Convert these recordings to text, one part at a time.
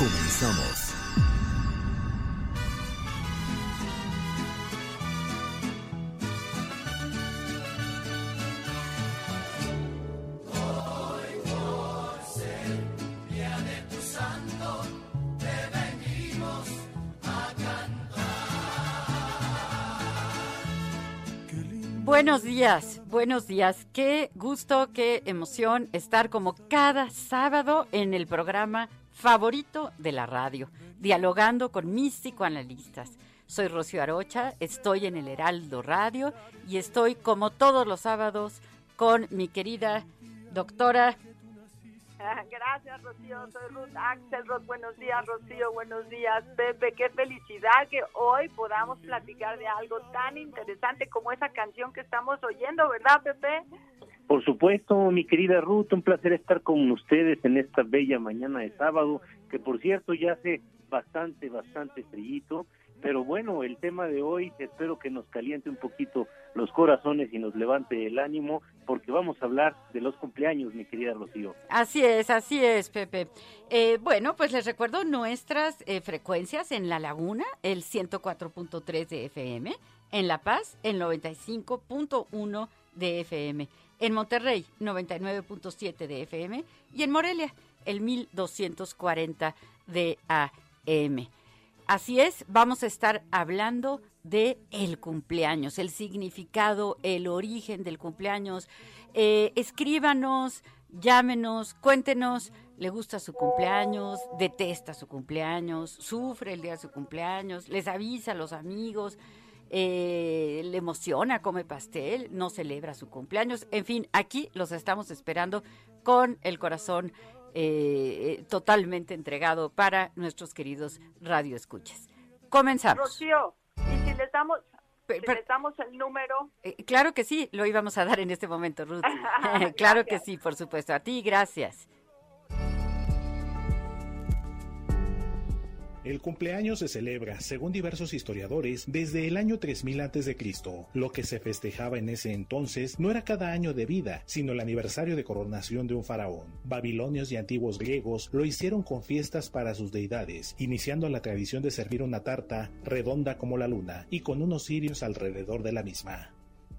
Comenzamos. Buenos días, buenos días. Qué gusto, qué emoción estar como cada sábado en el programa favorito de la radio, dialogando con mis psicoanalistas. Soy Rocío Arocha, estoy en el Heraldo Radio y estoy como todos los sábados con mi querida doctora Gracias, Rocío. Soy Ruth Axelrod. Buenos días, Rocío. Buenos días, Pepe. Qué felicidad que hoy podamos platicar de algo tan interesante como esa canción que estamos oyendo, ¿verdad, Pepe? Por supuesto, mi querida Ruth, un placer estar con ustedes en esta bella mañana de sábado, que por cierto ya hace bastante, bastante frillito pero bueno, el tema de hoy espero que nos caliente un poquito los corazones y nos levante el ánimo, porque vamos a hablar de los cumpleaños, mi querida Rocío. Así es, así es, Pepe. Eh, bueno, pues les recuerdo nuestras eh, frecuencias en La Laguna, el 104.3 de FM, en La Paz, el 95.1 de FM, en Monterrey, 99.7 de FM, y en Morelia, el 1240 de AM. Así es, vamos a estar hablando de el cumpleaños, el significado, el origen del cumpleaños. Eh, escríbanos, llámenos, cuéntenos, le gusta su cumpleaños, detesta su cumpleaños, sufre el día de su cumpleaños, les avisa a los amigos, eh, le emociona, come pastel, no celebra su cumpleaños. En fin, aquí los estamos esperando con el corazón eh, totalmente entregado para nuestros queridos radioescuchas. Comenzamos. Rocío, y si les damos, si les damos el número. Eh, claro que sí, lo íbamos a dar en este momento, Ruth. claro que sí, por supuesto. A ti, gracias. El cumpleaños se celebra, según diversos historiadores, desde el año 3000 a.C. Lo que se festejaba en ese entonces no era cada año de vida, sino el aniversario de coronación de un faraón. Babilonios y antiguos griegos lo hicieron con fiestas para sus deidades, iniciando la tradición de servir una tarta redonda como la luna y con unos cirios alrededor de la misma.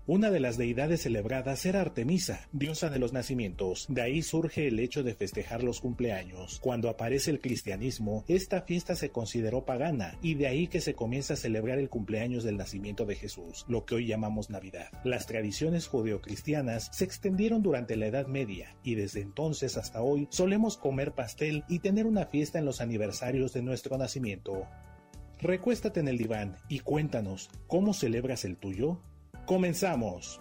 Una de las deidades celebradas era Artemisa, diosa de los nacimientos. De ahí surge el hecho de festejar los cumpleaños. Cuando aparece el cristianismo, esta fiesta se consideró pagana y de ahí que se comienza a celebrar el cumpleaños del nacimiento de Jesús, lo que hoy llamamos Navidad. Las tradiciones judeocristianas se extendieron durante la Edad Media y desde entonces hasta hoy solemos comer pastel y tener una fiesta en los aniversarios de nuestro nacimiento. Recuéstate en el diván y cuéntanos, ¿cómo celebras el tuyo? Comenzamos.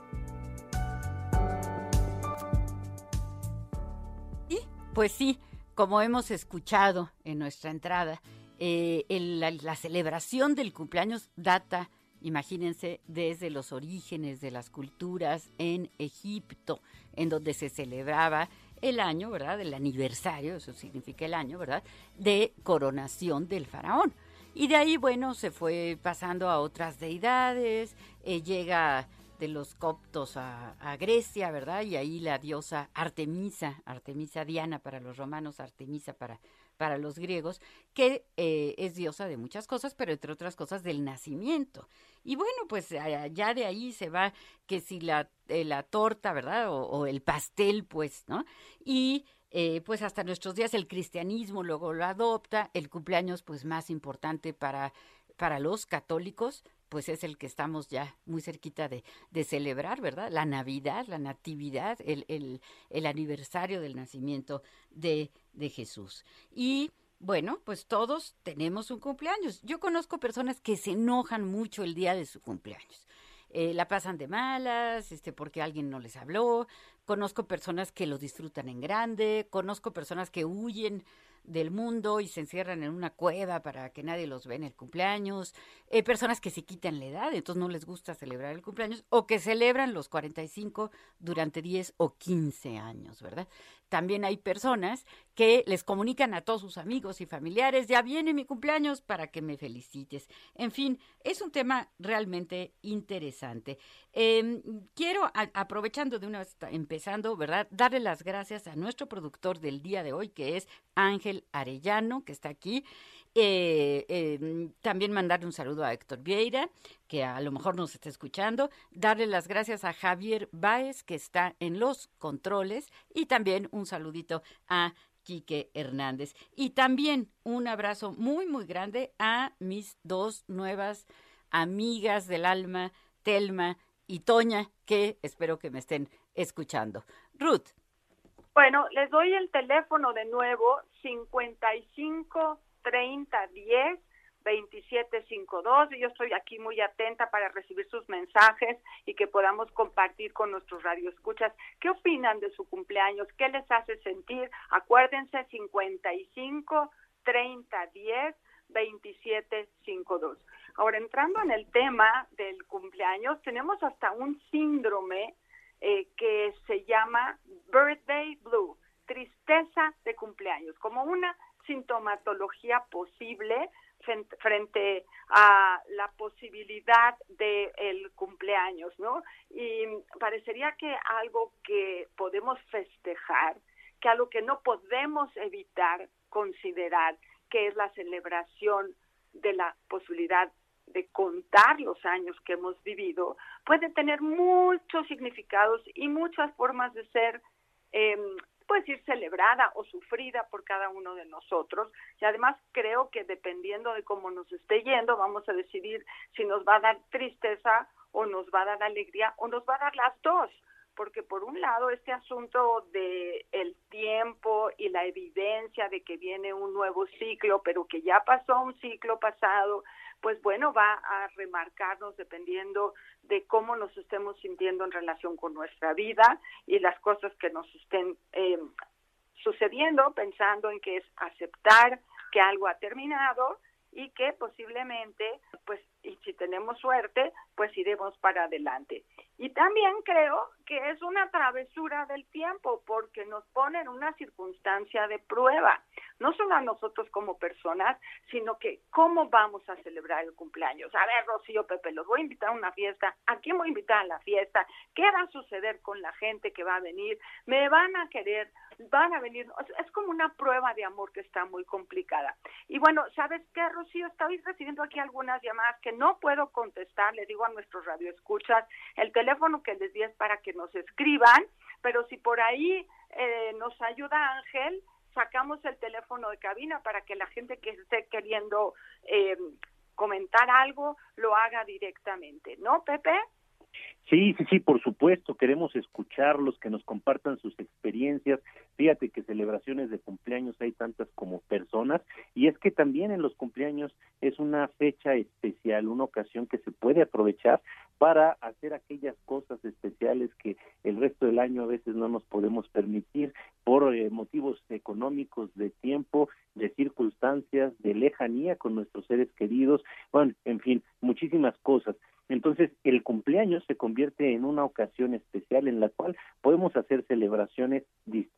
Y pues sí, como hemos escuchado en nuestra entrada, eh, la, la celebración del cumpleaños data, imagínense, desde los orígenes de las culturas en Egipto, en donde se celebraba el año, ¿verdad? El aniversario, eso significa el año, ¿verdad? De coronación del faraón. Y de ahí, bueno, se fue pasando a otras deidades, eh, llega de los coptos a, a, Grecia, ¿verdad? Y ahí la diosa Artemisa, Artemisa Diana para los romanos, Artemisa para, para los griegos, que eh, es diosa de muchas cosas, pero entre otras cosas del nacimiento. Y bueno, pues ya de ahí se va que si la, eh, la torta, ¿verdad? O, el pastel, pues, ¿no? Y eh, pues hasta nuestros días el cristianismo luego lo adopta, el cumpleaños pues más importante para, para los católicos, pues es el que estamos ya muy cerquita de, celebrar, ¿verdad? La Navidad, la Natividad, el, el, el aniversario del nacimiento de, de Jesús. Y bueno, pues todos tenemos un cumpleaños. Yo conozco personas que se enojan mucho el día de su cumpleaños. Eh, la pasan de malas, este, porque alguien no les habló. Conozco personas que lo disfrutan en grande. Conozco personas que huyen del mundo y se encierran en una cueva para que nadie los vea en el cumpleaños, eh, personas que se quitan la edad, entonces no les gusta celebrar el cumpleaños, o que celebran los 45 durante 10 o 15 años, ¿verdad? También hay personas que les comunican a todos sus amigos y familiares, ya viene mi cumpleaños para que me felicites. En fin, es un tema realmente interesante. Em, quiero, aprovechando de una empezando, ¿verdad? Darle las gracias a nuestro productor del día de hoy, que es Ángel Arellano, que está aquí. Eh, em, también mandarle un saludo a Héctor Vieira, que a lo mejor nos está escuchando. Darle las gracias a Javier Báez, que está en los controles. Y también un saludito a Quique Hernández. Y también un abrazo muy, muy grande a mis dos nuevas amigas del alma, Telma y Toña, que espero que me estén escuchando. Ruth. Bueno, les doy el teléfono de nuevo, 55 30 10 2752 y yo estoy aquí muy atenta para recibir sus mensajes y que podamos compartir con nuestros radioescuchas qué opinan de su cumpleaños, qué les hace sentir. Acuérdense 55 30 10 2752. Ahora entrando en el tema del cumpleaños, tenemos hasta un síndrome eh, que se llama birthday blue, tristeza de cumpleaños, como una sintomatología posible frente a la posibilidad del el cumpleaños, ¿no? Y parecería que algo que podemos festejar, que algo que no podemos evitar considerar, que es la celebración de la posibilidad de contar los años que hemos vivido, puede tener muchos significados y muchas formas de ser eh, o sufrida por cada uno de nosotros. Y además creo que dependiendo de cómo nos esté yendo, vamos a decidir si nos va a dar tristeza o nos va a dar alegría o nos va a dar las dos porque por un lado este asunto de el tiempo y la evidencia de que viene un nuevo ciclo, pero que ya pasó un ciclo pasado, pues bueno, va a remarcarnos dependiendo de cómo nos estemos sintiendo en relación con nuestra vida y las cosas que nos estén eh, sucediendo, pensando en que es aceptar que algo ha terminado y que posiblemente, pues, y si tenemos suerte, pues iremos para adelante. Y también creo que es una travesura del tiempo porque nos pone en una circunstancia de prueba, no solo a nosotros como personas, sino que cómo vamos a celebrar el cumpleaños. A ver, Rocío, Pepe, los voy a invitar a una fiesta, ¿a quién voy a invitar a la fiesta? ¿Qué va a suceder con la gente que va a venir? ¿Me van a querer? ¿Van a venir? Es como una prueba de amor que está muy complicada. Y bueno, ¿sabes qué, Rocío? Estoy recibiendo aquí algunas llamadas que no puedo contestar, le digo a nuestros radioescuchas, el teléfono que les di es para que nos escriban, pero si por ahí eh, nos ayuda Ángel, sacamos el teléfono de cabina para que la gente que esté queriendo eh, comentar algo lo haga directamente, ¿no, Pepe? Sí, sí, sí, por supuesto, queremos escucharlos, que nos compartan sus experiencias. Fíjate que celebraciones de cumpleaños hay tantas como personas y es que también en los cumpleaños es una fecha especial, una ocasión que se puede aprovechar para hacer aquellas cosas especiales que el resto del año a veces no nos podemos permitir por eh, motivos económicos, de tiempo, de circunstancias, de lejanía con nuestros seres queridos, bueno, en fin, muchísimas cosas. Entonces, el cumpleaños se convierte en una ocasión especial en la cual podemos hacer celebraciones distintas,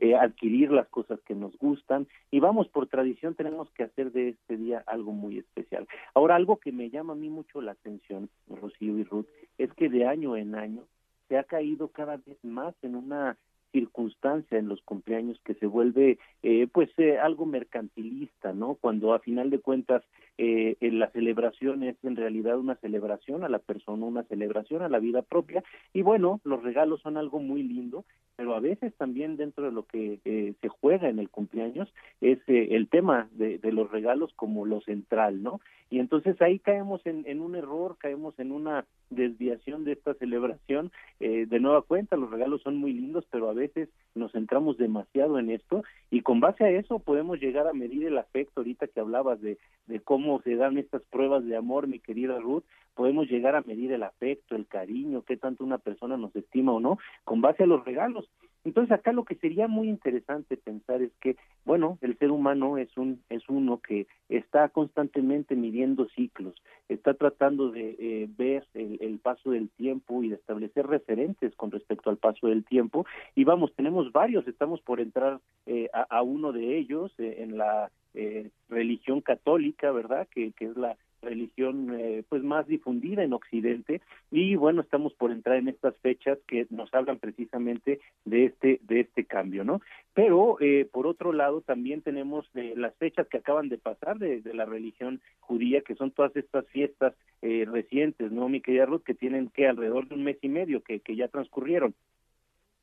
eh, adquirir las cosas que nos gustan y vamos, por tradición tenemos que hacer de este día algo muy especial. Ahora, algo que me llama a mí mucho la atención, Rocío y Ruth, es que de año en año se ha caído cada vez más en una circunstancia en los cumpleaños que se vuelve eh, pues eh, algo mercantilista, ¿no? Cuando a final de cuentas eh, la celebración es en realidad una celebración a la persona, una celebración a la vida propia y bueno, los regalos son algo muy lindo, pero a veces también dentro de lo que eh, se juega en el cumpleaños es eh, el tema de, de, los regalos como lo central, ¿no? Y entonces ahí caemos en, en un error, caemos en una desviación de esta celebración. Eh, de nueva cuenta, los regalos son muy lindos, pero a veces nos centramos demasiado en esto y con base a eso podemos llegar a medir el afecto, ahorita que hablabas de, de cómo se dan estas pruebas de amor, mi querida Ruth, podemos llegar a medir el afecto, el cariño, qué tanto una persona nos estima o no, con base a los regalos. Entonces acá lo que sería muy interesante pensar es que, bueno, el ser humano es un es uno que está constantemente midiendo ciclos, está tratando de eh, ver el, el, paso del tiempo y de establecer referentes con respecto al paso del tiempo. Y vamos, tenemos varios, estamos por entrar eh, a, uno de ellos eh, en la eh, religión católica, ¿verdad? Que es la religión eh, pues más difundida en Occidente. Y bueno estamos por entrar en estas fechas que nos hablan precisamente de este de este cambio no pero eh, por otro lado también tenemos eh, las fechas que acaban de pasar de, de, la religión judía que son todas estas fiestas eh, recientes no mi querida Ruth que tienen que alrededor de un mes y medio que, que ya transcurrieron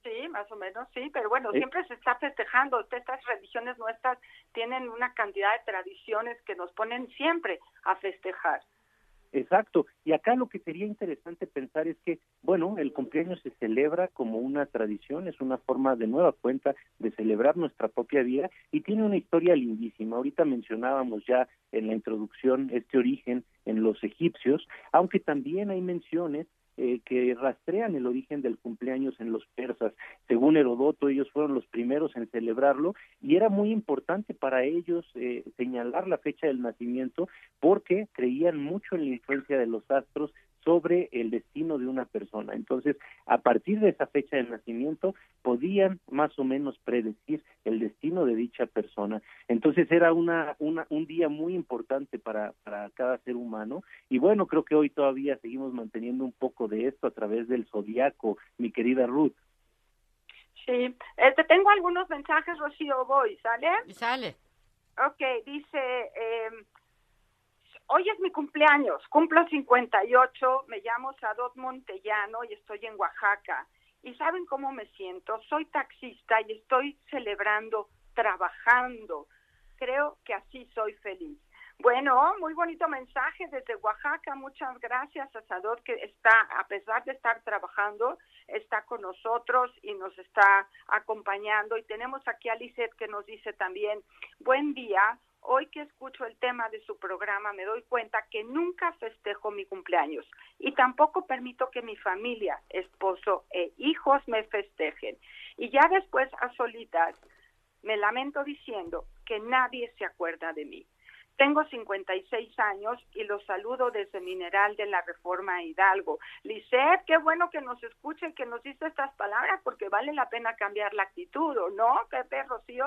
Sí, más o menos, sí, pero bueno, ¿Eh? siempre se está festejando. Estas religiones nuestras tienen una cantidad de tradiciones que nos ponen siempre a festejar. Exacto, y acá lo que sería interesante pensar es que, bueno, el cumpleaños se celebra como una tradición, es una forma de nueva cuenta de celebrar nuestra propia vida y tiene una historia lindísima. Ahorita mencionábamos ya en la introducción este origen en los egipcios, aunque también hay menciones eh, que rastrean el origen del cumpleaños en los persas. Según Herodoto, ellos fueron los primeros en celebrarlo y era muy importante para ellos eh, señalar la fecha del nacimiento porque creían mucho en la influencia de los astros sobre el destino de una persona. Entonces, a partir de esa fecha de nacimiento, podían más o menos predecir el destino de dicha persona. Entonces, era una, una, un día muy importante para, para cada ser humano. Y bueno, creo que hoy todavía seguimos manteniendo un poco de esto a través del zodiaco, mi querida Ruth. Sí, este, tengo algunos mensajes, Rocío, voy, ¿sale? Sale. Ok, dice... Eh, Hoy es mi cumpleaños, cumplo 58, me llamo Sadot Montellano y estoy en Oaxaca. ¿Y saben cómo me siento? Soy taxista y estoy celebrando, trabajando. Creo que así soy feliz. Bueno, muy bonito mensaje desde Oaxaca. Muchas gracias a Sadot que está, a pesar de estar trabajando, está con nosotros y nos está acompañando. Y tenemos aquí a Lizeth que nos dice también, buen día, hoy que escucho el tema de su programa me doy cuenta que nunca festejo mi cumpleaños y tampoco permito que mi familia, esposo e hijos me festejen. Y ya después a solitas me lamento diciendo que nadie se acuerda de mí. Tengo 56 años y los saludo desde Mineral de la Reforma Hidalgo. Lisette, qué bueno que nos escuche y que nos dice estas palabras porque vale la pena cambiar la actitud, ¿o no, Pepe Rocío?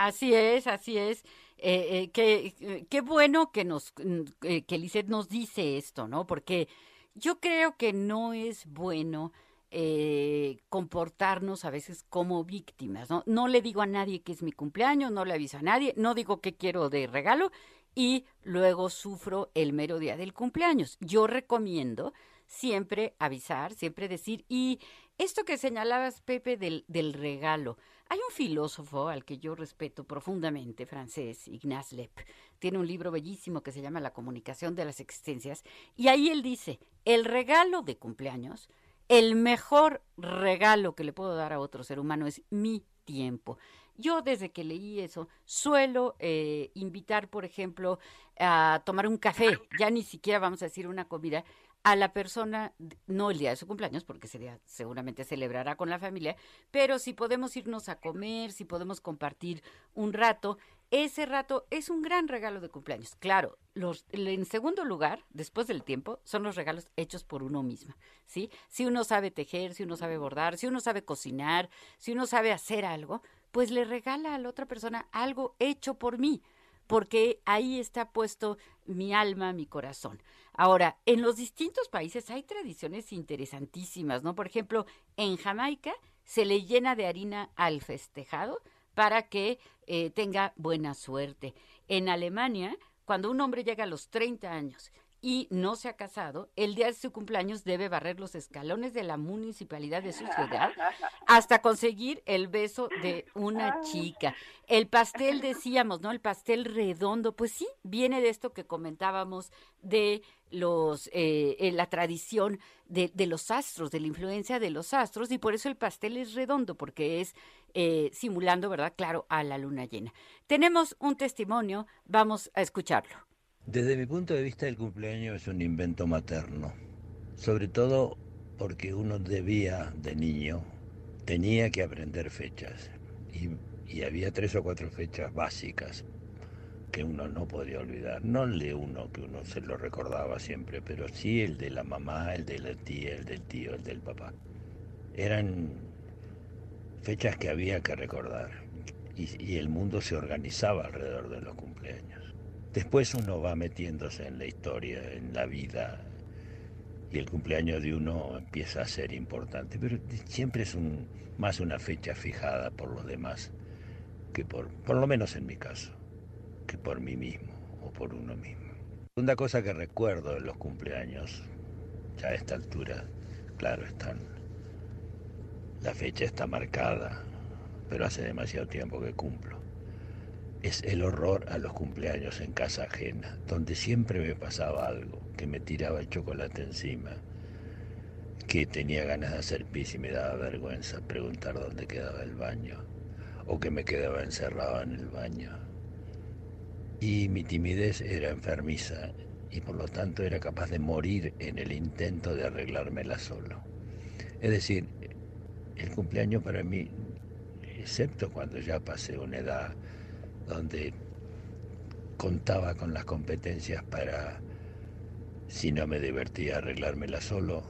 Así es, así es. Eh, eh, qué, qué bueno que nos, eh, que nos dice esto, ¿no? Porque yo creo que no es bueno eh, comportarnos a veces como víctimas, ¿no? No le digo a nadie que es mi cumpleaños, no le aviso a nadie, no digo qué quiero de regalo y luego sufro el mero día del cumpleaños. Yo recomiendo siempre avisar, siempre decir, y esto que señalabas, Pepe, del regalo, hay un filósofo al que yo respeto profundamente, francés, Ignaz Lepp. Tiene un libro bellísimo que se llama La comunicación de las existencias. Y ahí él dice, el regalo de cumpleaños, el mejor regalo que le puedo dar a otro ser humano es mi tiempo. Yo desde que leí eso suelo eh, invitar, por ejemplo, a tomar un café, ya ni siquiera vamos a decir una comida, a la persona, no el día de su cumpleaños, porque ese día seguramente celebrará con la familia, pero si podemos irnos a comer, si podemos compartir un rato, ese rato es un gran regalo de cumpleaños. Claro, los, en segundo lugar, después del tiempo, son los regalos hechos por uno mismo, ¿sí? Si uno sabe tejer, si uno sabe bordar, si uno sabe cocinar, si uno sabe hacer algo, pues le regala a la otra persona algo hecho por mí porque ahí está puesto mi alma, mi corazón. Ahora, en los distintos países hay tradiciones interesantísimas, ¿no? Por ejemplo, en Jamaica se le llena de harina al festejado para que eh, tenga buena suerte. En Alemania, cuando un hombre llega a los 30 años y no se ha casado, el día de su cumpleaños debe barrer los escalones de la municipalidad de su ciudad hasta conseguir el beso de una chica. El pastel, decíamos, ¿no? El pastel redondo, pues sí, viene de esto que comentábamos de los eh, eh, la tradición de, de, los astros, de la influencia de los astros, y por eso el pastel es redondo, porque es eh, simulando, ¿verdad? Claro, a la luna llena. Tenemos un testimonio, vamos a escucharlo. Desde mi punto de vista el cumpleaños es un invento materno, sobre todo porque uno debía de niño, tenía que aprender fechas y, había tres o cuatro fechas básicas que uno no podía olvidar, no el de uno que uno se lo recordaba siempre, pero sí el de la mamá, el de la tía, el del tío, el del papá. Eran fechas que había que recordar y el mundo se organizaba alrededor de los cumpleaños. Después uno va metiéndose en la historia, en la vida, y el cumpleaños de uno empieza a ser importante, pero siempre es más una fecha fijada por los demás que por, por lo menos en mi caso, que por mí mismo o por uno mismo. Segunda cosa que recuerdo de los cumpleaños, ya a esta altura, claro, están, la fecha está marcada, pero hace demasiado tiempo que cumplo es el horror a los cumpleaños en casa ajena, donde siempre me pasaba algo, que me tiraba el chocolate encima, que tenía ganas de hacer pis y me daba vergüenza preguntar dónde quedaba el baño, o que me quedaba encerrado en el baño. Y mi timidez era enfermiza y por lo tanto era capaz de morir en el intento de arreglármela solo. Es decir, el cumpleaños para mí, excepto cuando ya pasé una edad donde contaba con las competencias para, si no me divertía, arreglármela solo.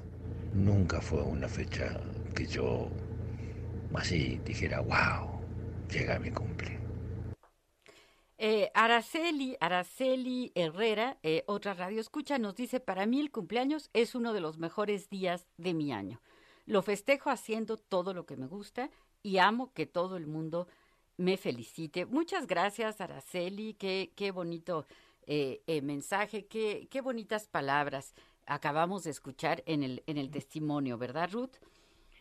Nunca fue una fecha que yo así dijera, wow, llega mi cumple. Eh, Araceli, Araceli Herrera, eh, otra radio escucha, nos dice, para mí el cumpleaños es uno de los mejores días de mi año. Lo festejo haciendo todo lo que me gusta y amo que todo el mundo me felicite. Muchas gracias, Araceli. Qué, qué bonito eh, eh, mensaje, qué, qué bonitas palabras acabamos de escuchar en el, en el testimonio, ¿verdad, Ruth?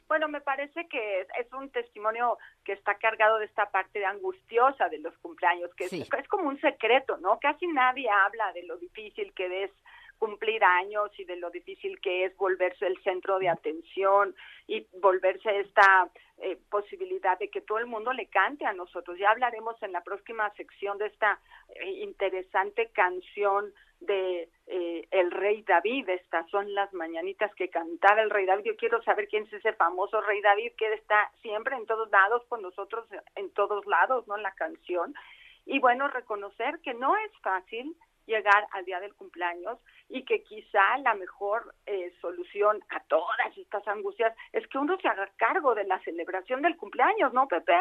Bueno, me parece que es, un testimonio que está cargado de esta parte angustiosa de los cumpleaños, que es, es, como un secreto, ¿no? Casi nadie habla de lo difícil que es cumplir años y de lo difícil que es volverse el centro de atención y volverse esta eh, posibilidad de que todo el mundo le cante a nosotros. Ya hablaremos en la próxima sección de esta eh, interesante canción de eh, el rey David. Estas son las mañanitas que cantaba el rey David. Yo quiero saber quién es ese famoso rey David que está siempre en todos lados con nosotros, en todos lados, ¿no? La canción. Y bueno, reconocer que no es fácil llegar al día del cumpleaños y que quizá la mejor eh, solución a todas estas angustias es que uno se haga cargo de la celebración del cumpleaños, ¿no, Pepe?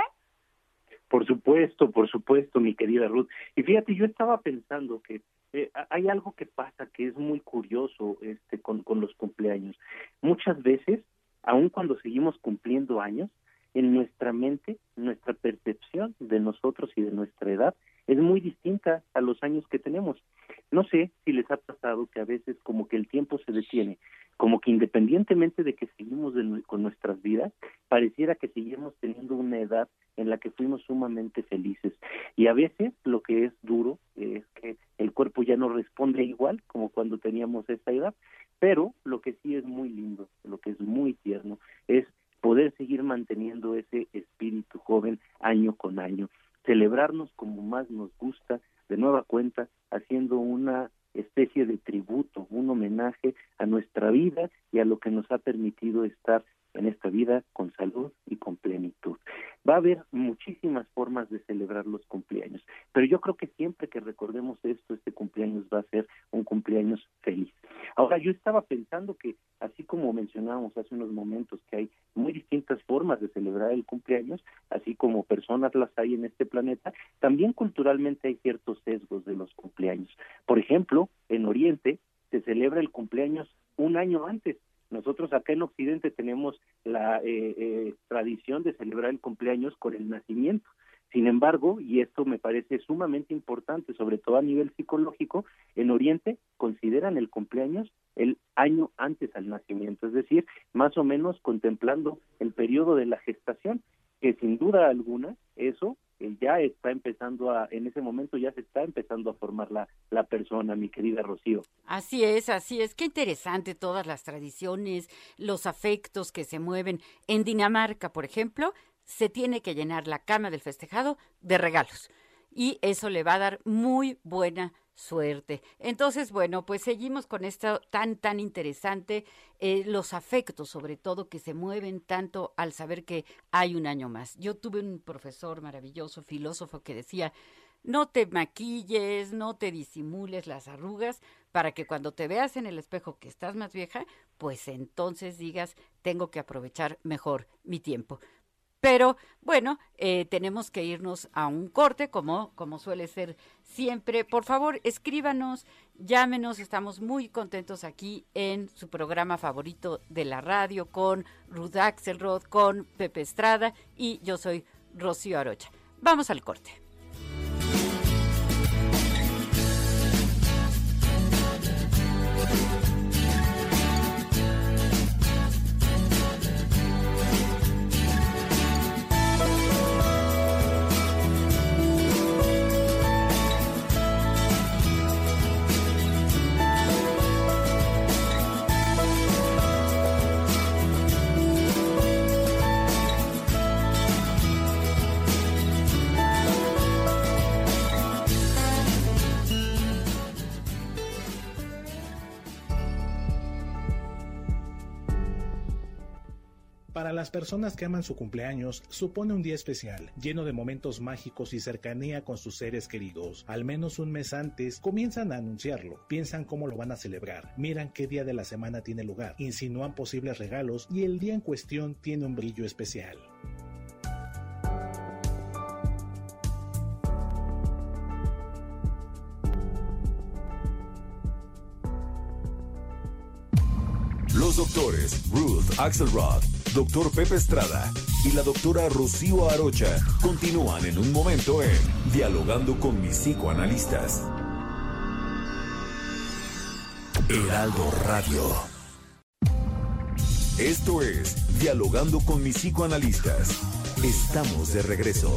Por supuesto, por supuesto, mi querida Ruth. Y fíjate, yo estaba pensando que eh, hay algo que pasa que es muy curioso este con, con los cumpleaños. Muchas veces, aun cuando seguimos cumpliendo años, en nuestra mente, nuestra percepción de nosotros y de nuestra edad es muy distinta a los años que tenemos. No sé si les ha pasado que a veces como que el tiempo se detiene, como que independientemente de que seguimos con nuestras vidas, pareciera que seguimos teniendo una edad en la que fuimos sumamente felices. Y a veces lo que es duro es que el cuerpo ya no responde igual como cuando teníamos esa edad, pero lo que sí es muy lindo, lo que es muy tierno, es poder seguir manteniendo ese espíritu joven año con año celebrarnos como más nos gusta, de nueva cuenta, haciendo una especie de tributo, un homenaje a nuestra vida y a lo que nos ha permitido estar en esta vida con salud y con plenitud. Va a haber muchísimas formas de celebrar los cumpleaños, pero yo creo que siempre que recordemos esto, este cumpleaños va a ser un cumpleaños feliz. Ahora, yo estaba pensando que, así como mencionábamos hace unos momentos, que hay muy distintas formas de celebrar el cumpleaños, así como personas las hay en este planeta, también culturalmente hay ciertos sesgos de los cumpleaños. Por ejemplo, en Oriente se celebra el cumpleaños un año antes Nosotros acá en Occidente tenemos la eh, eh, tradición de celebrar el cumpleaños con el nacimiento. Sin embargo, y esto me parece sumamente importante, sobre todo a nivel psicológico, en Oriente consideran el cumpleaños el año antes al nacimiento, es decir, más o menos contemplando el periodo de la gestación, que sin duda alguna eso eh, ya está empezando a, en ese momento ya se está empezando a formar la, la persona, mi querida Rocío. Así es, así es. Qué interesante todas las tradiciones, los afectos que se mueven. En Dinamarca, por ejemplo, se tiene que llenar la cama del festejado de regalos. Y eso le va a dar muy buena suerte. Entonces, bueno, pues seguimos con esto tan, tan interesante, eh, los afectos sobre todo que se mueven tanto al saber que hay un año más. Yo tuve un profesor maravilloso, filósofo, que decía, no te maquilles, no te disimules las arrugas, para que cuando te veas en el espejo que estás más vieja, pues entonces digas, tengo que aprovechar mejor mi tiempo. Pero bueno, eh, tenemos que irnos a un corte, como, como suele ser siempre. Por favor, escríbanos, llámenos, estamos muy contentos aquí en su programa favorito de la radio con Ruth Axelrod, con Pepe Estrada y yo soy Rocío Arocha. Vamos al corte. Las personas que aman su cumpleaños, supone un día especial, lleno de momentos mágicos y cercanía con sus seres queridos. Al menos un mes antes, comienzan a anunciarlo, piensan cómo lo van a celebrar, miran qué día de la semana tiene lugar, insinúan posibles regalos y el día en cuestión tiene un brillo especial. Los doctores Ruth Axelrod, doctor Pepe Estrada y la doctora Rocío Arocha continúan en un momento en Dialogando con mis psicoanalistas. Heraldo Radio. Esto es Dialogando con mis psicoanalistas. Estamos de regreso.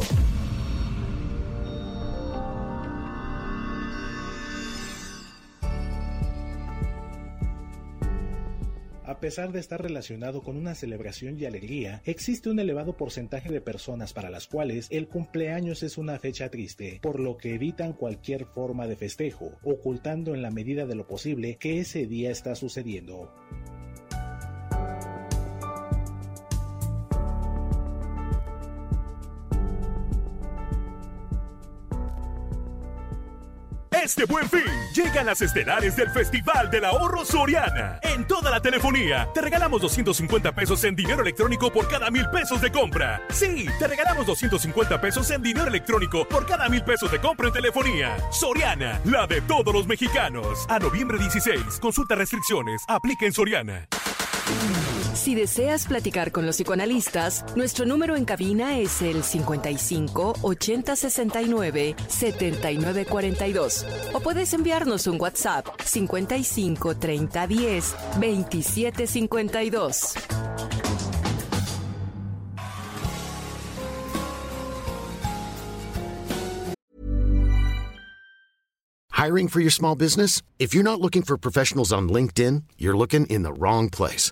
Pesar de estar relacionado con una celebración y alegría, existe un elevado porcentaje de personas para las cuales el cumpleaños es una fecha triste, por lo que evitan cualquier forma de festejo, ocultando en la medida de lo posible que ese día está sucediendo. Este buen fin llegan las estelares del Festival del Ahorro Soriana. En toda la telefonía te regalamos 250 pesos en dinero electrónico por cada mil pesos de compra. Sí, te regalamos 250 pesos en dinero electrónico por cada mil pesos de compra en telefonía. Soriana, la de todos los mexicanos. A noviembre 16, consulta restricciones, aplica en Soriana. Si deseas platicar con los psicoanalistas, nuestro número en cabina es el 55 80 69 79 42 o puedes enviarnos un WhatsApp 55 30 10 27 52. Hiring for your small business? If you're not looking for professionals on LinkedIn, you're looking in the wrong place.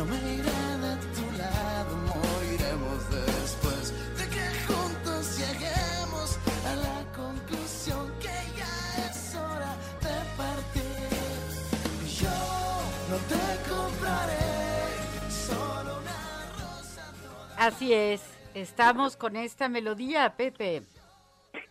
No me iré de tu lado, moriremos después de que juntos lleguemos a la conclusión que ya es hora de partir. Yo no te compraré solo una rosa. Así es, estamos con esta melodía, Pepe.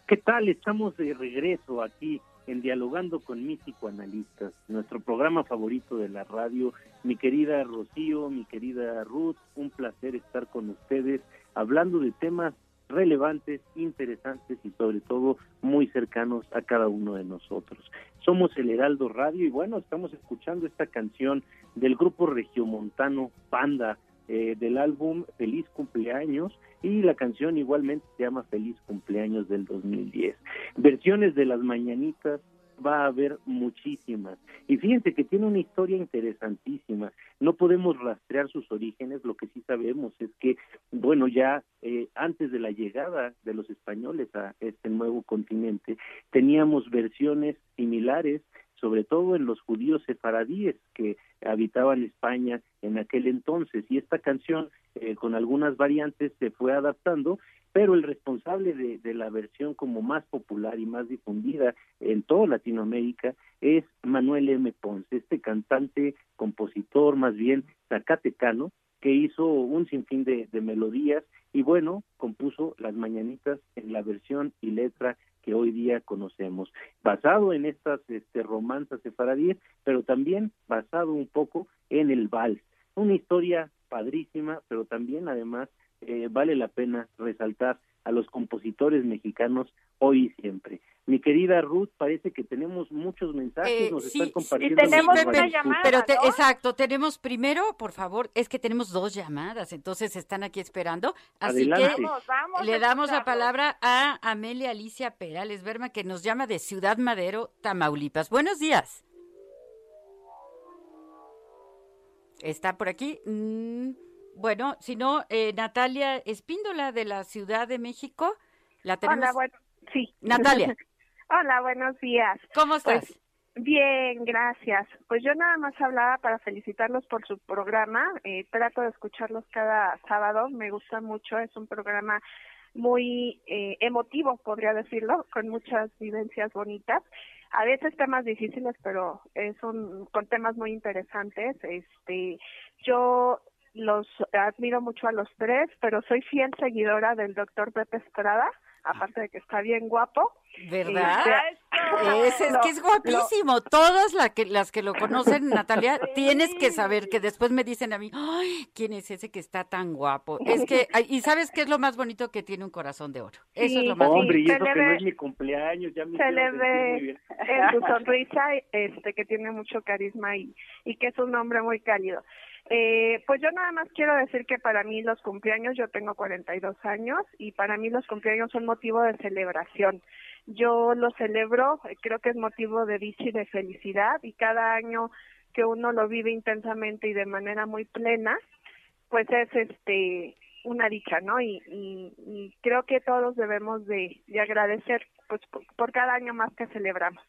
¿Qué tal? Estamos de regreso aquí en Dialogando con mis psicoanalistas, nuestro programa favorito de la radio. Mi querida Rocío, mi querida Ruth, un placer estar con ustedes hablando de temas relevantes, interesantes y sobre todo muy cercanos a cada uno de nosotros. Somos el Heraldo Radio y bueno, estamos escuchando esta canción del grupo regiomontano Panda eh, del álbum Feliz Cumpleaños y la canción igualmente se llama Feliz Cumpleaños del 2010. Versiones de las mañanitas va a haber muchísimas. Y fíjense que tiene una historia interesantísima. No podemos rastrear sus orígenes, lo que sí sabemos es que, bueno, ya eh, antes de la llegada de los españoles a este nuevo continente, teníamos versiones similares sobre todo en los judíos sefaradíes que habitaban España en aquel entonces. Y esta canción, eh, con algunas variantes, se fue adaptando, pero el responsable de, la versión como más popular y más difundida en toda Latinoamérica es Manuel M. Ponce, este cantante, compositor, más bien zacatecano, que hizo un sinfín de, de melodías y bueno, compuso las mañanitas en la versión y letra que hoy día conocemos, basado en estas este, romanzas sefaradíes, pero también basado un poco en el vals. Una historia padrísima, pero también además eh, vale la pena resaltar a los compositores mexicanos hoy y siempre. Mi querida Ruth, parece que tenemos muchos mensajes, Eh, nos sí, están compartiendo. y tenemos una llamada. Pero te- ¿no? exacto, tenemos primero, por favor, es que tenemos dos llamadas, entonces están aquí esperando. Así Adelante. que Vamos, vamos le damos la palabra a Amelia Alicia Perales Berma, que nos llama de Ciudad Madero, Tamaulipas. Buenos días. ¿Está por aquí? Mm, bueno, si no, eh, Natalia Espíndola de la Ciudad de México. La tenemos. Hola, bueno, sí. Natalia. Hola, buenos días. ¿Cómo estás? Pues, bien, gracias. Pues yo nada más hablaba para felicitarlos por su programa. Eh, trato de escucharlos cada sábado. Me gusta mucho. Es un programa muy eh, emotivo, podría decirlo, con muchas vivencias bonitas. A veces temas difíciles, pero es un, con temas muy interesantes. Este, yo los admiro mucho a los tres, pero soy fiel seguidora del doctor Pepe Estrada, aparte de que está bien guapo. ¿Verdad? Este, Es, es lo- que es guapísimo. Todas la que, las que lo conocen, Natalia, tienes que saber que después me dicen a mí, ay, ¿quién es ese que está tan guapo? Es que, ay, y ¿sabes qué es lo más bonito? Que tiene un corazón de oro. Eso es lo más bonito. Hombre, y eso que no es mi cumpleaños, ya me se le ve en su sonrisa este que tiene mucho carisma y, y que es un hombre muy cálido. Eh, pues yo nada más quiero decir que para mí los cumpleaños, yo tengo 42 años y para mí los cumpleaños son motivo de celebración. Yo lo celebro, eh, creo que es motivo de dicha y de felicidad y cada año que uno lo vive intensamente y de manera muy plena, pues es este una dicha, ¿no? Y, y, y creo que todos debemos de, de agradecer pues por, por cada año más que celebramos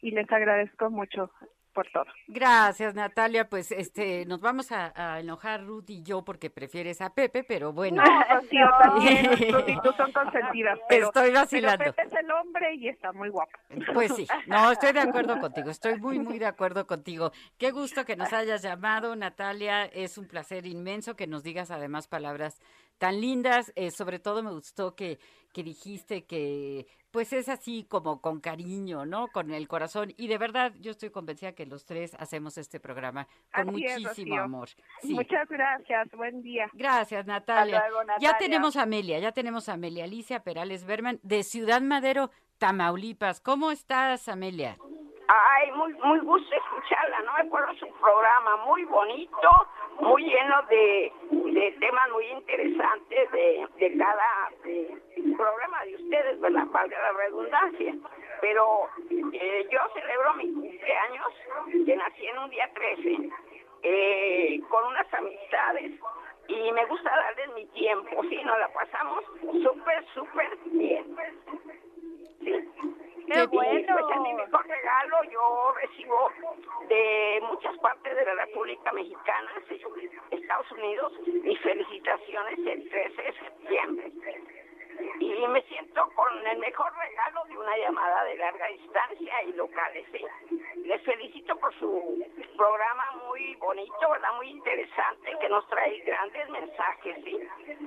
y les agradezco mucho por todo. Gracias, Natalia. Pues este, nos vamos a, a enojar Ruth y yo porque prefieres a Pepe, pero bueno. No, también, tú y tú son consentidas, pero, Estoy pero vacilando. Pepe es el hombre y está muy guapo. Pues sí, no, estoy de acuerdo contigo, estoy muy, muy de acuerdo contigo. Qué gusto que nos hayas llamado, Natalia, es un placer inmenso que nos digas además palabras tan lindas, eh, sobre todo me gustó que, que dijiste que pues es así como con cariño, ¿no? Con el corazón y de verdad yo estoy convencida que los tres hacemos este programa con Así muchísimo amor. Sí. Muchas gracias, buen día. Gracias, Natalia. luego, Ya tenemos a Amelia, ya tenemos a Amelia Alicia Perales Berman de Ciudad Madero, Tamaulipas. ¿Cómo estás, Amelia? Ay, muy, muy gusto escucharla, no me acuerdo su programa, muy bonito, muy lleno de, de temas muy interesantes de, de cada eh, programa de ustedes, ¿verdad? Valga la redundancia. Pero eh, yo celebro mi cumpleaños, que nací en un día 13, eh, con unas amistades y me gusta darles mi tiempo, sí, nos la pasamos súper, súper bien. Sí. ¡Qué bueno! Pues es mi mejor regalo, yo recibo de muchas partes de la República Mexicana, Estados Unidos, mis felicitaciones el 13 de septiembre y me siento con el mejor regalo de una llamada de larga distancia y locales. ¿sí? Les felicito por su programa muy bonito, ¿verdad? Muy interesante, que nos trae grandes mensajes. ¿sí?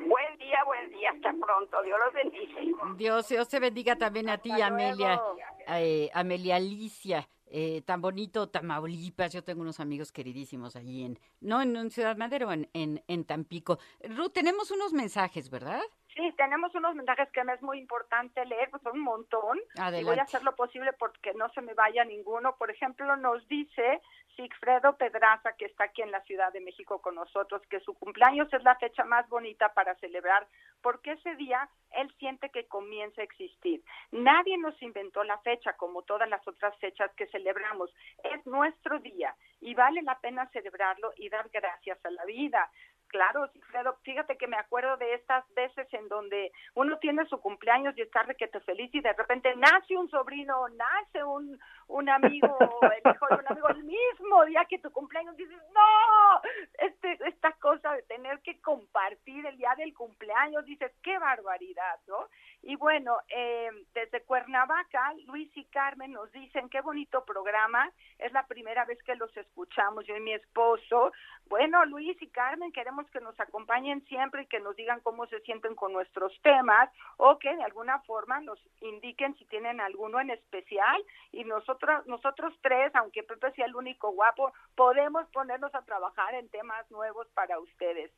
Buen día, buen día, hasta pronto. Dios los bendice. Dios, Dios te bendiga también a ti, Amelia, eh, Amelia Alicia. Eh, tan bonito Tamaulipas, yo tengo unos amigos queridísimos allí en, no en, Ciudad Madero, en, en, en Tampico. Ruth, tenemos unos mensajes, ¿verdad? Sí, tenemos unos mensajes que me es muy importante leer, pues son un montón. Y voy a hacer lo posible porque no se me vaya ninguno. Por ejemplo, nos dice Sigfredo Pedraza, que está aquí en la Ciudad de México con nosotros, que su cumpleaños es la fecha más bonita para celebrar, porque ese día él siente que comienza a existir. Nadie nos inventó la fecha como todas las otras fechas que celebramos. Es nuestro día y vale la pena celebrarlo y dar gracias a la vida. Claro, Sigfredo, fíjate que me acuerdo de estas veces en donde uno tiene su cumpleaños y está requete feliz y de repente nace un sobrino, nace un, un amigo, el hijo de un amigo, el mismo día que tu cumpleaños, dices, no, este, esta cosa de tener que compartir el día del cumpleaños, dices, qué barbaridad, ¿no? Y bueno, eh, desde Cuernavaca, Luis y Carmen nos dicen, qué bonito programa, es la primera vez que los escuchamos, yo y mi esposo. Bueno, Luis y Carmen, queremos que nos acompañen siempre y que nos digan cómo se sienten con nuestros temas o que de alguna forma nos indiquen si tienen alguno en especial y nosotros, nosotros tres, aunque Pepe sea el único guapo, podemos ponernos a trabajar en temas nuevos para ustedes.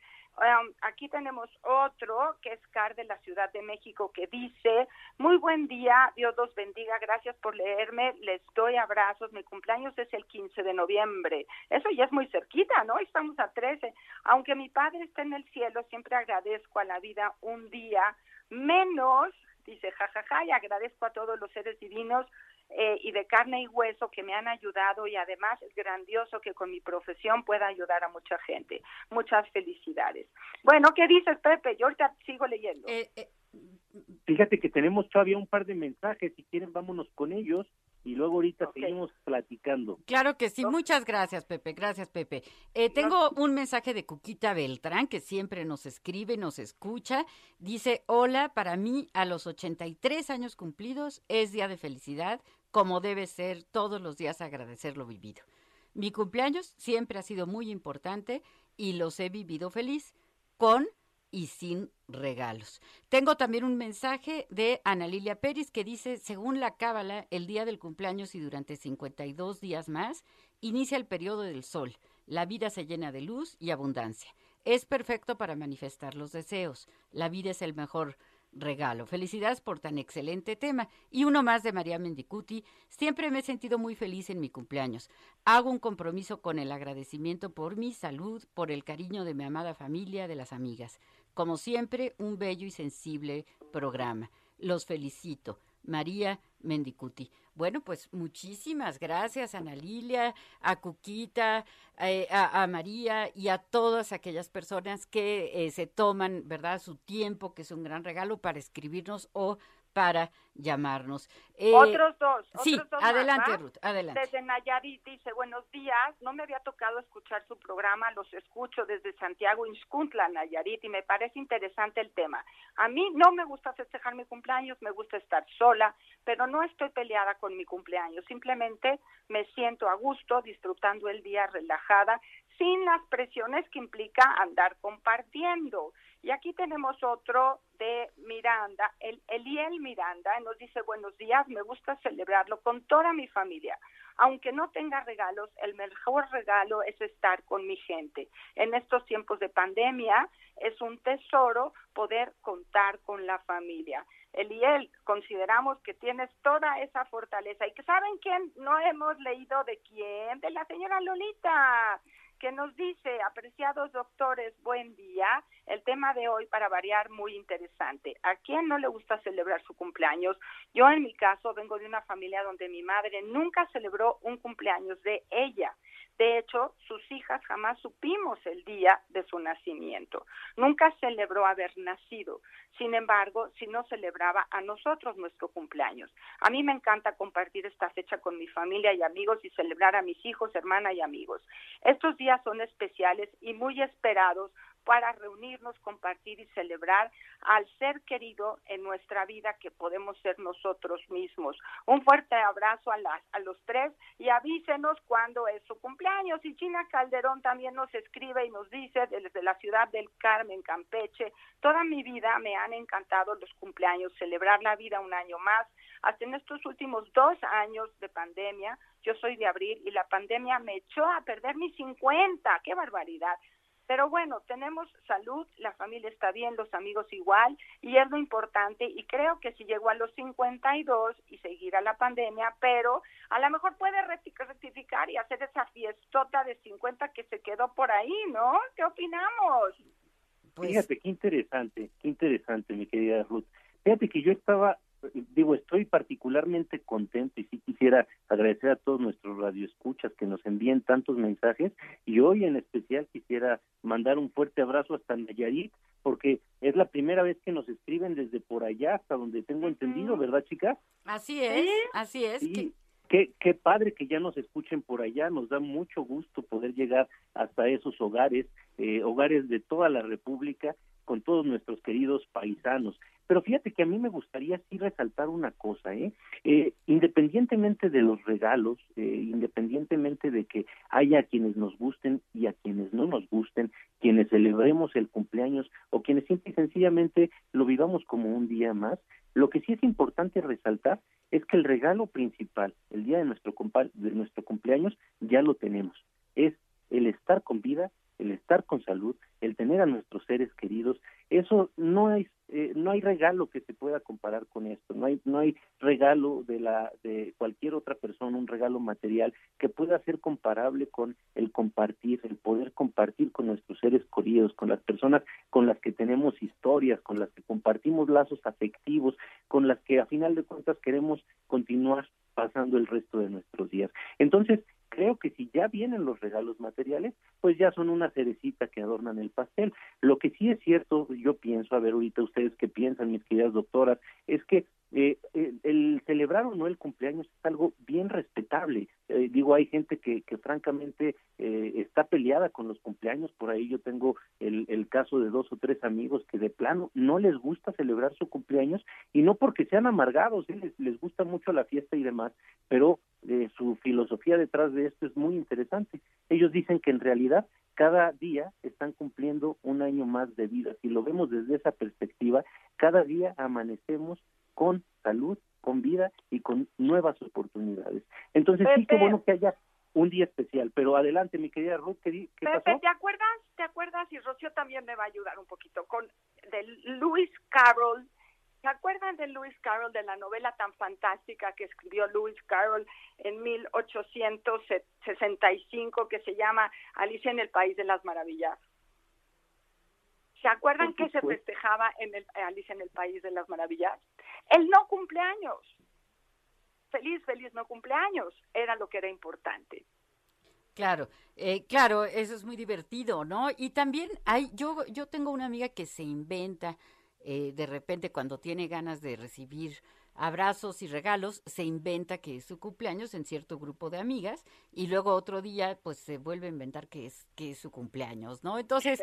Aquí tenemos otro que es Car de la Ciudad de México que dice, muy buen día, Dios los bendiga, gracias por leerme, les doy abrazos, mi cumpleaños es el 15 de noviembre, eso ya es muy cerquita, ¿no? Estamos a 13, aunque mi padre está en el cielo, siempre agradezco a la vida un día menos, dice jajaja, y agradezco a todos los seres divinos eh, y de carne y hueso que me han ayudado y además es grandioso que con mi profesión pueda ayudar a mucha gente. Muchas felicidades. Bueno, ¿qué dices, Pepe? Yo ahorita sigo leyendo. Eh, eh, Fíjate que tenemos todavía un par de mensajes, si quieren vámonos con ellos y luego ahorita seguimos platicando. Claro que sí, muchas gracias Pepe, gracias Pepe. tengo un mensaje de Cuquita Beltrán que siempre nos escribe, nos escucha. Dice, hola, para mí a los 83 años cumplidos es día de felicidad, como debe ser todos los días agradecer lo vivido. Mi cumpleaños siempre ha sido muy importante y los he vivido feliz, con y sin regalos. Tengo también un mensaje de Ana Lilia Pérez que dice, según la Cábala, el día del cumpleaños y durante 52 días más, inicia el periodo del sol. La vida se llena de luz y abundancia. Es perfecto para manifestar los deseos. La vida es el mejor regalo. Felicidades por tan excelente tema. Y uno más de María Mendicuti. Siempre me he sentido muy feliz en mi cumpleaños. Hago un compromiso con el agradecimiento por mi salud, por el cariño de mi amada familia, de las amigas. Como siempre, un bello y sensible programa. Los felicito. María Mendicuti. Bueno, pues muchísimas gracias, Ana Lilia, a Cuquita, eh, a, María y a todas aquellas personas que eh, se toman, ¿verdad?, su tiempo, que es un gran regalo para escribirnos o para llamarnos. Eh, otros dos. Sí, adelante, Ruth, adelante. Desde Nayarit dice, buenos días, no me había tocado escuchar su programa, los escucho desde Santiago Inxcuntla, Nayarit, y me parece interesante el tema. A mí no me gusta festejar mi cumpleaños, me gusta estar sola, pero no estoy peleada con mi cumpleaños, simplemente me siento a gusto, disfrutando el día relajada, sin las presiones que implica andar compartiendo. Y aquí tenemos otro de Miranda, el Eliel Miranda, nos dice buenos días, me gusta celebrarlo con toda mi familia. Aunque no tenga regalos, el mejor regalo es estar con mi gente. En estos tiempos de pandemia es un tesoro poder contar con la familia. Eliel, consideramos que tienes toda esa fortaleza. ¿Y que saben quién? No hemos leído de quién, de la señora Lolita que nos dice, apreciados doctores, buen día. El tema de hoy, para variar, muy interesante. ¿A quién no le gusta celebrar su cumpleaños? Yo, en mi caso, vengo de una familia donde mi madre nunca celebró un cumpleaños de ella. De hecho, sus hijas jamás supimos el día de su nacimiento. Nunca celebró haber nacido. Sin embargo, si no celebraba a nosotros nuestro cumpleaños. A mí me encanta compartir esta fecha con mi familia y amigos y celebrar a mis hijos, hermana y amigos. Estos días son especiales y muy esperados para reunirnos, compartir y celebrar al ser querido en nuestra vida que podemos ser nosotros mismos. Un fuerte abrazo a, las, a los tres y avísenos cuándo es su cumpleaños. Y China Calderón también nos escribe y nos dice desde la ciudad del Carmen, Campeche, toda mi vida me han encantado los cumpleaños, celebrar la vida un año más. Hasta en estos últimos dos años de pandemia, yo soy de abril y la pandemia me echó a perder mis 50, qué barbaridad. Pero bueno, tenemos salud, la familia está bien, los amigos igual, y es lo importante. Y creo que si llegó a los 52 y seguirá la pandemia, pero a lo mejor puede rectificar y hacer esa fiestota de 50 que se quedó por ahí, ¿no? ¿Qué opinamos? Fíjate, qué interesante, qué interesante, mi querida Ruth. Fíjate que yo estaba digo, estoy particularmente contento y sí quisiera agradecer a todos nuestros radioescuchas que nos envíen tantos mensajes y hoy en especial quisiera mandar un fuerte abrazo hasta Nayarit porque es la primera vez que nos escriben desde por allá hasta donde tengo entendido, ¿verdad, chicas? Así es, así es. Qué, qué padre que ya nos escuchen por allá, nos da mucho gusto poder llegar hasta esos hogares, eh, hogares de toda la República, con todos nuestros queridos paisanos. Pero fíjate que a mí me gustaría sí resaltar una cosa, ¿eh? eh independientemente de los regalos, eh, independientemente de que haya quienes nos gusten y a quienes no nos gusten, quienes celebremos el cumpleaños o quienes simple y sencillamente lo vivamos como un día más, lo que sí es importante resaltar es que el regalo principal, el día de nuestro, de nuestro cumpleaños, ya lo tenemos. Es el estar con vida, el estar con salud, el tener a nuestros seres queridos, eso no es eh, no hay regalo que se pueda comparar con esto, no hay no hay regalo de la de cualquier otra persona, un regalo material que pueda ser comparable con el compartir, el poder compartir con nuestros seres queridos, con las personas con las que tenemos historias, con las que compartimos lazos afectivos, con las que a final de cuentas queremos continuar pasando el resto de nuestros días. Entonces, creo que si ya vienen los regalos materiales, pues ya son una cerecita que adornan el pastel. Lo que sí es cierto, yo pienso, a ver ahorita ustedes qué piensan, mis queridas doctoras, es que eh, el, celebrar o no el cumpleaños es algo bien respetable. Eh, digo, hay gente que, que francamente eh, está peleada con los cumpleaños, por ahí yo tengo el, el caso de dos o tres amigos que de plano no les gusta celebrar su cumpleaños y no porque sean amargados, les, les gusta mucho la fiesta y demás, pero su filosofía detrás de esto es muy interesante. Ellos dicen que en realidad cada día están cumpliendo un año más de vida. Si lo vemos desde esa perspectiva, cada día amanecemos con salud, con vida y con nuevas oportunidades. Entonces sí que bueno que haya un día especial, pero adelante mi querida Ruth, ¿qué, qué Pepe, ¿te acuerdas? ¿Te acuerdas? Y Rocío también me va a ayudar un poquito con de Lewis Carroll. ¿Se acuerdan de Lewis Carroll, de la novela tan fantástica que escribió Lewis Carroll en 1865 que se llama Alicia en el País de las Maravillas? ¿Se acuerdan que se festejaba en el, Alicia en el País de las Maravillas? El no cumpleaños. Feliz, feliz no cumpleaños. Era lo que era importante. Claro, eh, claro, eso es muy divertido, ¿no? Y también hay, yo, yo tengo una amiga que se inventa eh, de repente cuando tiene ganas de recibir abrazos y regalos, se inventa que es su cumpleaños en cierto grupo de amigas y luego otro día pues se vuelve a inventar que es que es su cumpleaños, ¿no? Entonces,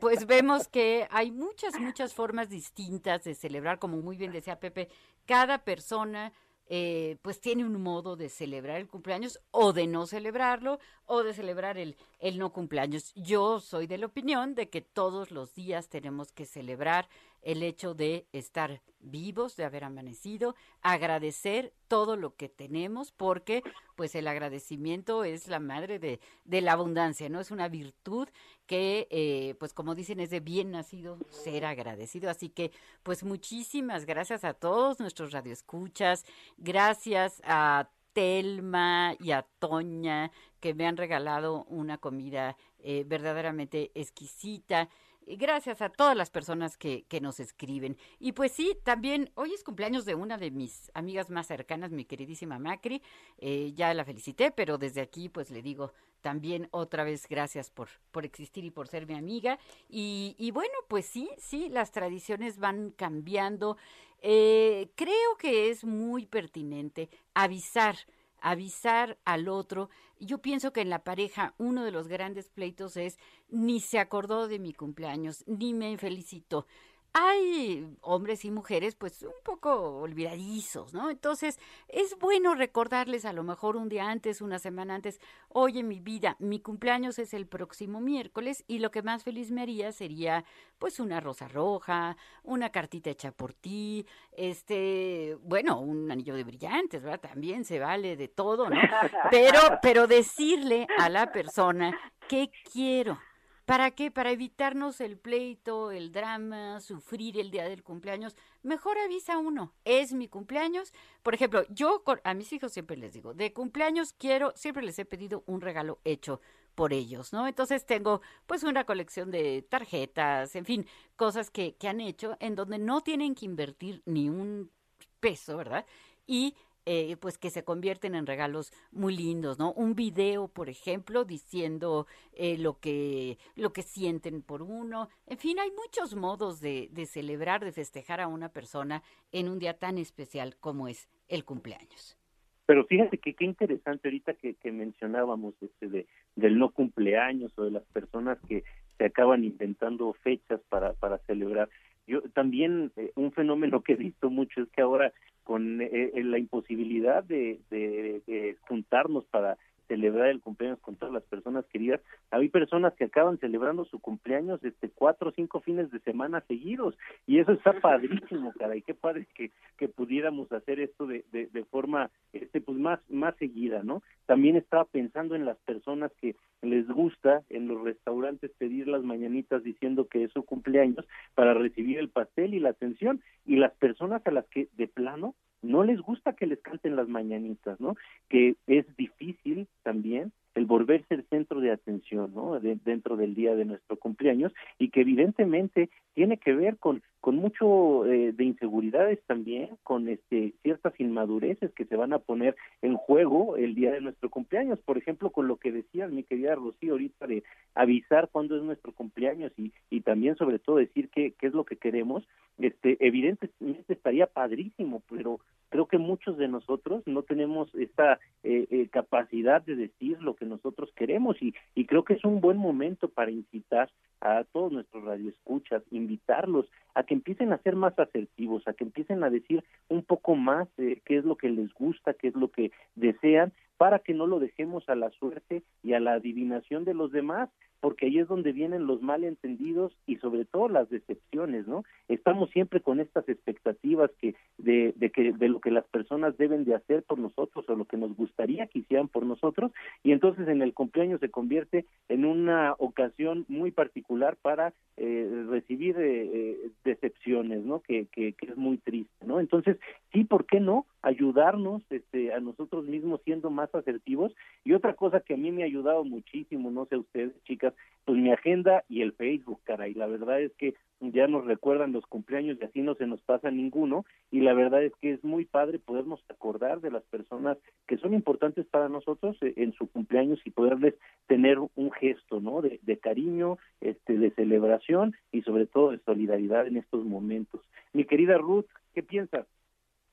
pues vemos que hay muchas muchas formas distintas de celebrar, como muy bien decía Pepe, cada persona eh, pues tiene un modo de celebrar el cumpleaños o de no celebrarlo o de celebrar el, el no cumpleaños. Yo soy de la opinión de que todos los días tenemos que celebrar el hecho de estar vivos, de haber amanecido, agradecer todo lo que tenemos, porque pues el agradecimiento es la madre de, de la abundancia, ¿no? Es una virtud que, eh, pues como dicen, es de bien nacido ser agradecido. Así que, pues muchísimas gracias a todos nuestros radioescuchas, gracias a Telma y a Toña, que me han regalado una comida eh, verdaderamente exquisita gracias a todas las personas que, nos escriben. Y pues sí, también hoy es cumpleaños de una de mis amigas más cercanas, mi queridísima Macri. Eh, ya la felicité, pero desde aquí pues le digo también otra vez gracias por, por existir y por ser mi amiga. Y, y bueno, pues sí, sí, las tradiciones van cambiando. Eh, creo que es muy pertinente avisar avisar al otro. Yo pienso que en la pareja uno de los grandes pleitos es ni se acordó de mi cumpleaños, ni me felicitó hay hombres y mujeres pues un poco olvidadizos, ¿no? Entonces es bueno recordarles a lo mejor un día antes, una semana antes, oye mi vida, mi cumpleaños es el próximo miércoles y lo que más feliz me haría sería pues una rosa roja, una cartita hecha por ti, este, bueno, un anillo de brillantes, ¿verdad? También se vale de todo, ¿no? Pero, pero decirle a la persona qué quiero, ¿Para qué? Para evitarnos el pleito, el drama, sufrir el día del cumpleaños. Mejor avisa uno, es mi cumpleaños. Por ejemplo, yo a mis hijos siempre les digo, de cumpleaños quiero, siempre les he pedido un regalo hecho por ellos, ¿no? Entonces tengo pues una colección de tarjetas, en fin, cosas que, que han hecho en donde no tienen que invertir ni un peso, ¿verdad? Y eh, pues que se convierten en regalos muy lindos, ¿no? Un video, por ejemplo, diciendo eh, lo que lo que sienten por uno. En fin, hay muchos modos de, de celebrar, de festejar a una persona en un día tan especial como es el cumpleaños. Pero fíjate que qué interesante ahorita que, que mencionábamos este de del no cumpleaños o de las personas que se acaban inventando fechas para para celebrar. Yo también eh, un fenómeno que he visto mucho es que ahora con eh, eh, la imposibilidad de, de, juntarnos para celebrar el cumpleaños con todas las personas queridas. Hay personas que acaban celebrando su cumpleaños este cuatro o cinco fines de semana seguidos y eso está padrísimo, caray, qué padre que, que pudiéramos hacer esto de, de, de forma este pues más más seguida, ¿no? También estaba pensando en las personas que les gusta en los restaurantes pedir las mañanitas diciendo que es su cumpleaños para recibir el pastel y la atención y las personas a las que de plano no les gusta que les canten las mañanitas, ¿no? Que es difícil también el volverse el centro de atención, ¿no? dentro del día de nuestro cumpleaños y que evidentemente tiene que ver con con mucho eh, de inseguridades también, con este ciertas inmadureces que se van a poner en juego el día de nuestro cumpleaños, por ejemplo, con lo que decía mi querida Rocío ahorita de avisar cuándo es nuestro cumpleaños y también sobre todo decir qué es lo que queremos, este evidentemente estaría padrísimo, pero creo que muchos de nosotros no tenemos esta eh, eh, capacidad de decir lo que nosotros queremos y creo que es un buen momento para incitar a todos nuestros radioescuchas, invitarlos a que empiecen a ser más asertivos, a que empiecen a decir un poco más eh, qué es lo que les gusta, qué es lo que desean, para que no lo dejemos a la suerte y a la adivinación de los demás, porque ahí es donde vienen los malentendidos y sobre todo las decepciones, ¿no? Estamos siempre con estas expectativas que de, de que de lo que las personas deben de hacer por nosotros o lo que nos gustaría que hicieran por nosotros y entonces en el cumpleaños se convierte en una ocasión muy particular para eh, recibir eh, eh, decepciones, ¿no? Que, que, que es muy triste, ¿no? Entonces sí, ¿por qué no? ayudarnos este, a nosotros mismos siendo más asertivos. Y otra cosa que a mí me ha ayudado muchísimo, no sé ustedes, chicas, pues mi agenda y el Facebook, caray. La verdad es que ya nos recuerdan los cumpleaños y así no se nos pasa ninguno. Y la verdad es que es muy padre podernos acordar de las personas que son importantes para nosotros eh, en su cumpleaños y poderles tener un gesto, ¿no? De, de cariño, este, de celebración y sobre todo de solidaridad en estos momentos. Mi querida Ruth, ¿qué piensas?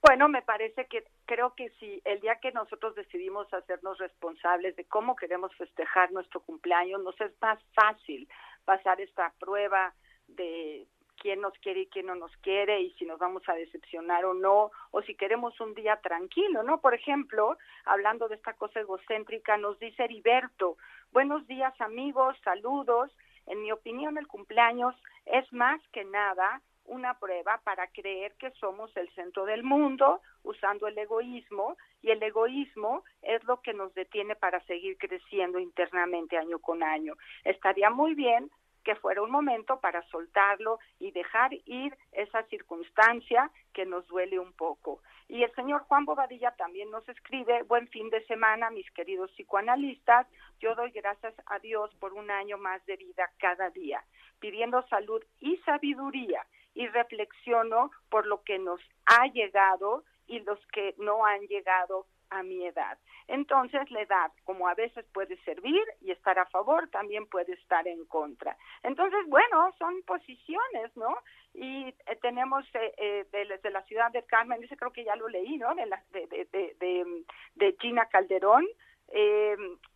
Bueno, me parece que creo que si el día que nosotros decidimos hacernos responsables de cómo queremos festejar nuestro cumpleaños, nos es más fácil pasar esta prueba de quién nos quiere y quién no nos quiere y si nos vamos a decepcionar o no, o si queremos un día tranquilo, ¿no? Por ejemplo, hablando de esta cosa egocéntrica, nos dice Heriberto, buenos días amigos, saludos, en mi opinión el cumpleaños es más que nada una prueba para creer que somos el centro del mundo usando el egoísmo y el egoísmo es lo que nos detiene para seguir creciendo internamente año con año. Estaría muy bien que fuera un momento para soltarlo y dejar ir esa circunstancia que nos duele un poco. Y el señor Juan Bobadilla también nos escribe, buen fin de semana, mis queridos psicoanalistas, yo doy gracias a Dios por un año más de vida cada día, pidiendo salud y sabiduría y reflexiono por lo que nos ha llegado y los que no han llegado a mi edad. Entonces, la edad, como a veces puede servir y estar a favor, también puede estar en contra. Entonces, bueno, son posiciones, ¿no? Y eh, tenemos eh, eh, de, la ciudad de Carmen, ese creo que ya lo leí, ¿no? De, la, de, de, de Gina Calderón, eh,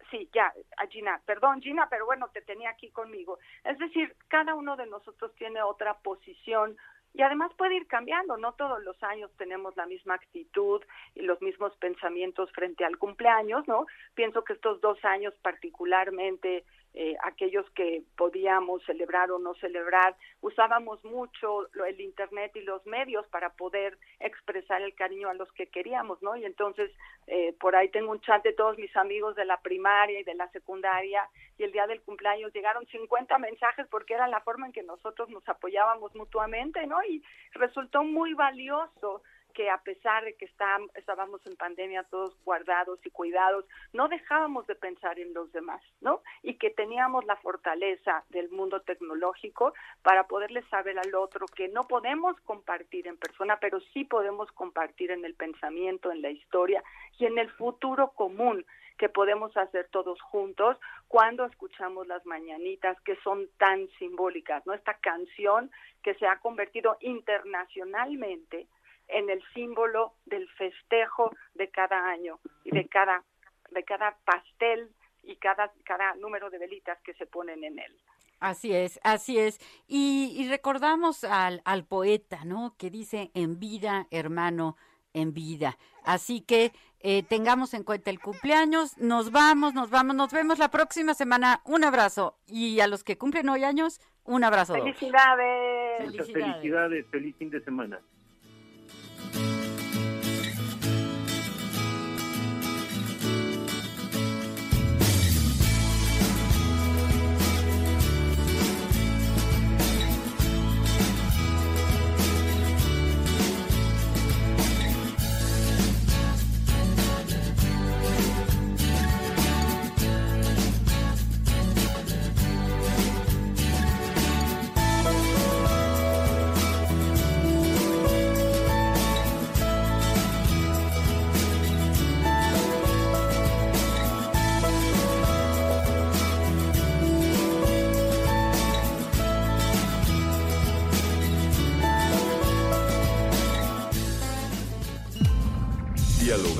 sí, ya, Gina, perdón Gina, pero bueno, te tenía aquí conmigo. Es decir, cada uno de nosotros tiene otra posición y además puede ir cambiando, no todos los años tenemos la misma actitud y los mismos pensamientos frente al cumpleaños, ¿no? Pienso que estos dos años particularmente eh, aquellos que podíamos celebrar o no celebrar, usábamos mucho el Internet y los medios para poder expresar el cariño a los que queríamos, ¿no? Y entonces, eh, por ahí tengo un chat de todos mis amigos de la primaria y de la secundaria, y el día del cumpleaños llegaron 50 mensajes porque era la forma en que nosotros nos apoyábamos mutuamente, ¿no? Y resultó muy valioso que a pesar de que estábamos en pandemia todos guardados y cuidados, no dejábamos de pensar en los demás, ¿no? Y que teníamos la fortaleza del mundo tecnológico para poderle saber al otro que no podemos compartir en persona, pero sí podemos compartir en el pensamiento, en la historia y en el futuro común que podemos hacer todos juntos cuando escuchamos las mañanitas que son tan simbólicas, ¿no? Esta canción que se ha convertido internacionalmente en el símbolo del festejo de cada año y de cada, de cada pastel y cada, cada número de velitas que se ponen en él. Así es, así es. Y, recordamos al, al, poeta, ¿no? Que dice, en vida, hermano, en vida. Así que eh, tengamos en cuenta el cumpleaños. Nos vamos, nos vamos, nos vemos la próxima semana. Un abrazo. Y a los que cumplen hoy años, un abrazo. Felicidades. Muchas felicidades. Feliz fin de semana.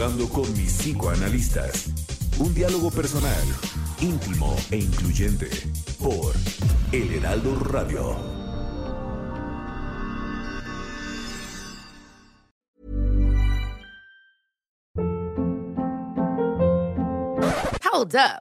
Con mis psicoanalistas. Un diálogo personal, íntimo e incluyente. Por El Heraldo Radio. Hold up.